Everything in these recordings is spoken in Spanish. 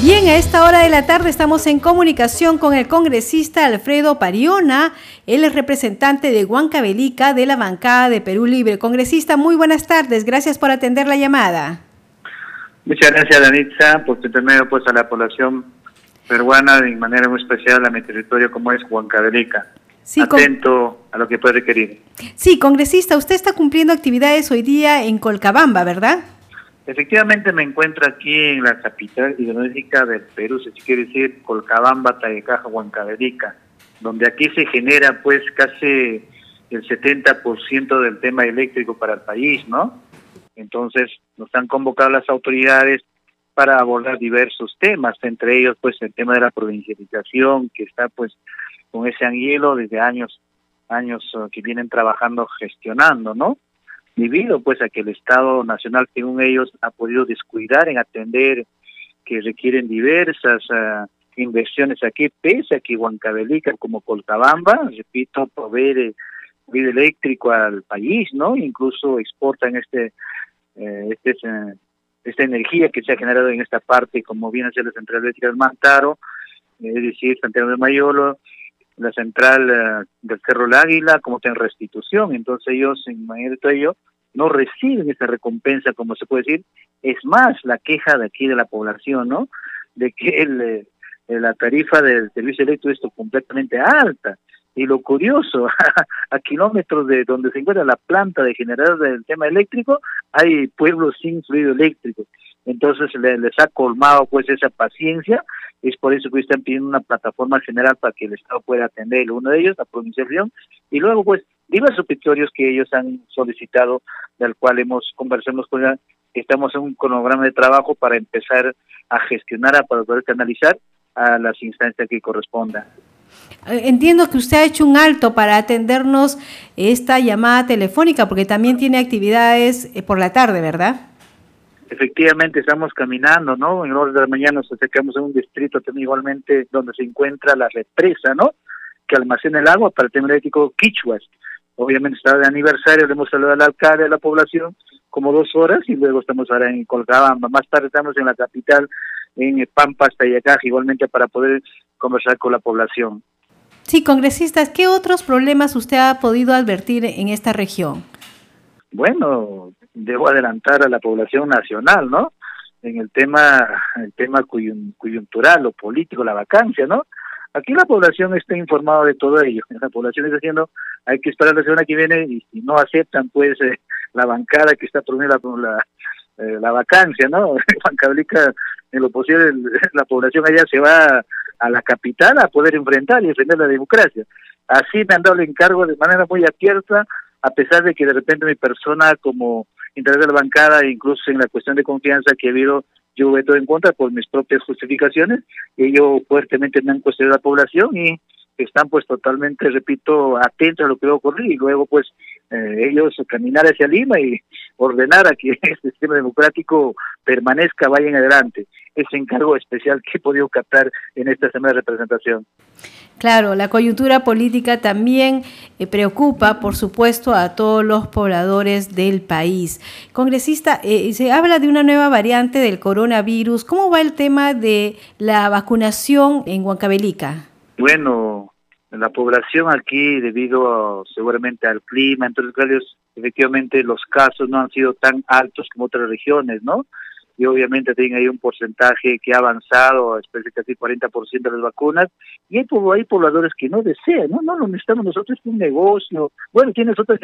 Bien, a esta hora de la tarde estamos en comunicación con el congresista Alfredo Pariona. Él es representante de Huancavelica de la bancada de Perú Libre. Congresista, muy buenas tardes. Gracias por atender la llamada. Muchas gracias, Danitza, por tener pues, a la población peruana de manera muy especial a mi territorio como es Huancavelica. Sí, Atento a lo que puede requerir. Sí, congresista, usted está cumpliendo actividades hoy día en Colcabamba, ¿verdad? Efectivamente me encuentro aquí en la capital hidrológica del Perú, si quiere decir Colcabamba, Tayecaja, Huancavelica, donde aquí se genera pues casi el 70% del tema eléctrico para el país, ¿no? Entonces nos han convocado las autoridades para abordar diversos temas, entre ellos pues el tema de la provincialización, que está pues con ese anhielo desde años, años uh, que vienen trabajando, gestionando, ¿no? Debido pues a que el Estado Nacional, según ellos, ha podido descuidar en atender que requieren diversas uh, inversiones aquí, pese a que Huancavelica como Colcabamba, repito, provee vida eléctrico al país, ¿no? Incluso exportan este, eh, este uh, esta energía que se ha generado en esta parte, como viene a ser la central eléctrica del Mantaro, es decir, Santiago de Mayolo, la central uh, del Cerro del Águila, como está en restitución. Entonces ellos, en manera de ello, no reciben esa recompensa, como se puede decir. Es más, la queja de aquí de la población, ¿no? De que el, eh, la tarifa del servicio eléctrico es completamente alta. Y lo curioso, a kilómetros de donde se encuentra la planta de generador del tema eléctrico, hay pueblos sin fluido eléctrico. Entonces les ha colmado pues esa paciencia, es por eso que están pidiendo una plataforma general para que el Estado pueda atender uno de ellos, la provinciación, y luego pues diversos petitorios que ellos han solicitado, del cual hemos conversado con ella, estamos en un cronograma de trabajo para empezar a gestionar, para poder canalizar a las instancias que correspondan. Eh, entiendo que usted ha hecho un alto para atendernos esta llamada telefónica, porque también tiene actividades eh, por la tarde, ¿verdad? Efectivamente, estamos caminando, ¿no? En horas de la mañana nos acercamos a un distrito también igualmente donde se encuentra la represa, ¿no? Que almacena el agua para el tema eléctrico Quichuas obviamente está de aniversario, le hemos saludado al alcalde de la población como dos horas y luego estamos ahora en Colcabamba. Más tarde estamos en la capital, en Pampas, Tayacaja, igualmente para poder conversar con la población. Sí, congresistas, ¿qué otros problemas usted ha podido advertir en esta región? Bueno, debo adelantar a la población nacional, ¿no? En el tema, el tema coyuntural o político, la vacancia, ¿no? Aquí la población está informada de todo ello. La población está diciendo, hay que esperar la semana que viene y si no aceptan, pues, eh, la bancada que está promoviendo la, la, eh, la vacancia, ¿no? Bancablica, en lo posible, la población allá se va a la capital a poder enfrentar y defender la democracia. Así me han dado el encargo de manera muy abierta, a pesar de que de repente mi persona como interés de la bancada, incluso en la cuestión de confianza que ha habido yo veto en contra por mis propias justificaciones, ellos fuertemente me han cuestionado la población y están pues totalmente, repito, atentos a lo que va a ocurrir y luego pues eh, ellos caminar hacia Lima y ordenar a que este sistema democrático permanezca, vaya en adelante. Ese encargo especial que he podido captar en esta semana de representación. Claro, la coyuntura política también eh, preocupa, por supuesto, a todos los pobladores del país. Congresista, eh, se habla de una nueva variante del coronavirus. ¿Cómo va el tema de la vacunación en Huancavelica? Bueno, la población aquí, debido seguramente al clima, entonces efectivamente los casos no han sido tan altos como otras regiones, ¿no? y obviamente tienen ahí un porcentaje que ha avanzado, especie casi 40% de las vacunas, y hay, hay pobladores que no desean, no, no lo necesitamos nosotros, es un negocio, bueno, tienes otras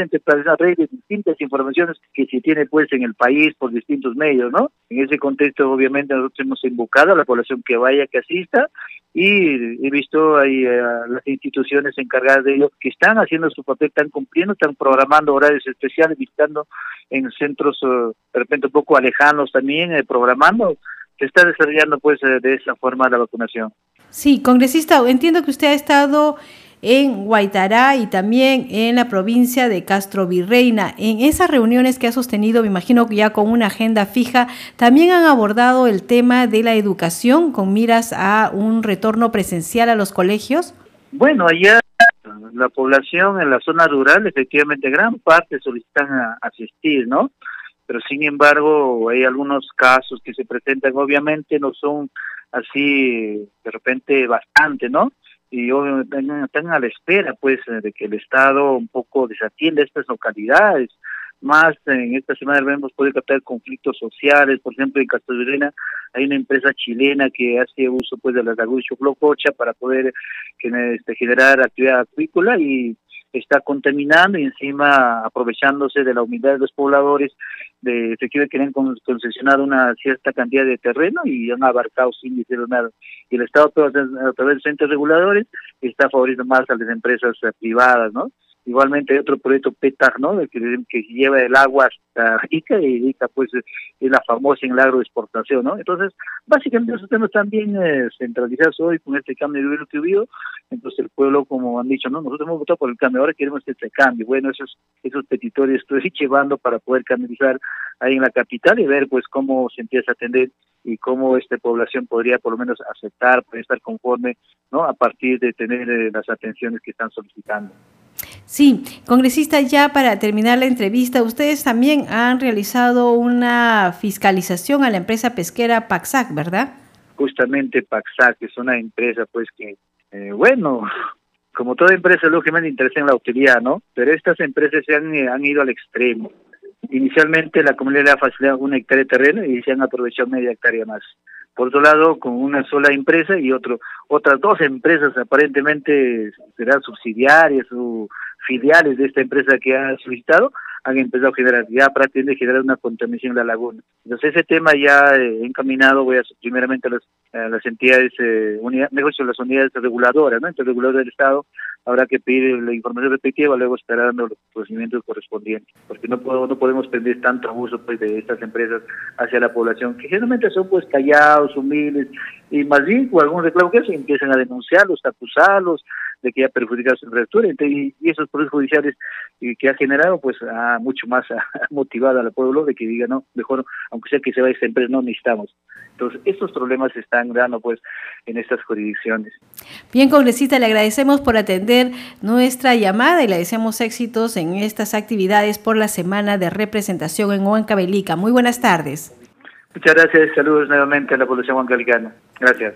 redes, distintas informaciones que se tiene pues en el país por distintos medios, ¿no? En ese contexto obviamente nosotros hemos invocado a la población que vaya, que asista, y he visto ahí eh, las instituciones encargadas de ello que están haciendo su papel, están cumpliendo, están programando horarios especiales, visitando en centros eh, de repente un poco alejanos también, eh, programando, se está desarrollando pues eh, de esa forma la vacunación. Sí, congresista, entiendo que usted ha estado en Guaitará y también en la provincia de Castro Virreina. En esas reuniones que ha sostenido, me imagino que ya con una agenda fija, también han abordado el tema de la educación con miras a un retorno presencial a los colegios. Bueno, allá la población en la zona rural, efectivamente, gran parte solicitan asistir, ¿no? Pero sin embargo, hay algunos casos que se presentan, obviamente no son así de repente bastante, ¿no? Y están a la espera, pues, de que el Estado un poco desatienda estas localidades. Más en esta semana hemos podido captar conflictos sociales, por ejemplo, en Castelvirena hay una empresa chilena que hace uso pues de las lagunas Choclococha para poder este, generar actividad acuícola y está contaminando y encima aprovechándose de la humildad de los pobladores, de efectivamente que han concesionado una cierta cantidad de terreno y han abarcado sin decir nada. Y el Estado, a través de centros reguladores, está favoreciendo más a las empresas eh, privadas, ¿no? Igualmente hay otro proyecto PETAG, ¿no? Que, que lleva el agua hasta Ica y Ica pues es la famosa en la agroexportación, ¿no? Entonces, básicamente esos temas están eh, centralizados hoy con este cambio de gobierno que hubo. Entonces el pueblo, como han dicho, ¿no? Nosotros hemos votado por el cambio, ahora queremos este cambio. Bueno, esos, esos petitorios estoy llevando para poder canalizar ahí en la capital y ver pues cómo se empieza a atender y cómo esta población podría por lo menos aceptar, puede estar conforme, ¿no? A partir de tener eh, las atenciones que están solicitando. Sí, congresista, ya para terminar la entrevista, ustedes también han realizado una fiscalización a la empresa pesquera Paxac, ¿verdad? Justamente Paxac es una empresa pues que, eh, bueno, como toda empresa lógicamente interesa en la utilidad, ¿no? Pero estas empresas se han, han ido al extremo. Inicialmente la comunidad le ha facilitado una hectárea de terreno y se han aprovechado media hectárea más. Por otro lado, con una sola empresa y otro, otras dos empresas aparentemente serán subsidiarias o filiales de esta empresa que ha solicitado, han empezado a generar, ya prácticamente generar una contaminación en la laguna. Entonces ese tema ya he encaminado, voy a primeramente a las, las entidades, eh, unidad, mejor las unidades reguladoras, ¿no? Entre regulador del Estado habrá que pedir la información respectiva, luego esperar los procedimientos correspondientes, porque no no podemos perder tanto abuso pues de estas empresas hacia la población, que generalmente son pues callados, humildes, y más bien con algún reclamo que se empiezan a denunciarlos, a acusarlos, de que ha perjudicado su infraestructura y, esos procesos judiciales que ha generado pues ha mucho más motivado al pueblo de que diga no mejor aunque sea que se vaya siempre no necesitamos entonces estos problemas se están dando pues en estas jurisdicciones. Bien congresista le agradecemos por atender nuestra llamada y le deseamos éxitos en estas actividades por la semana de representación en Huancavelica muy buenas tardes. Muchas gracias saludos nuevamente a la población huancalicana gracias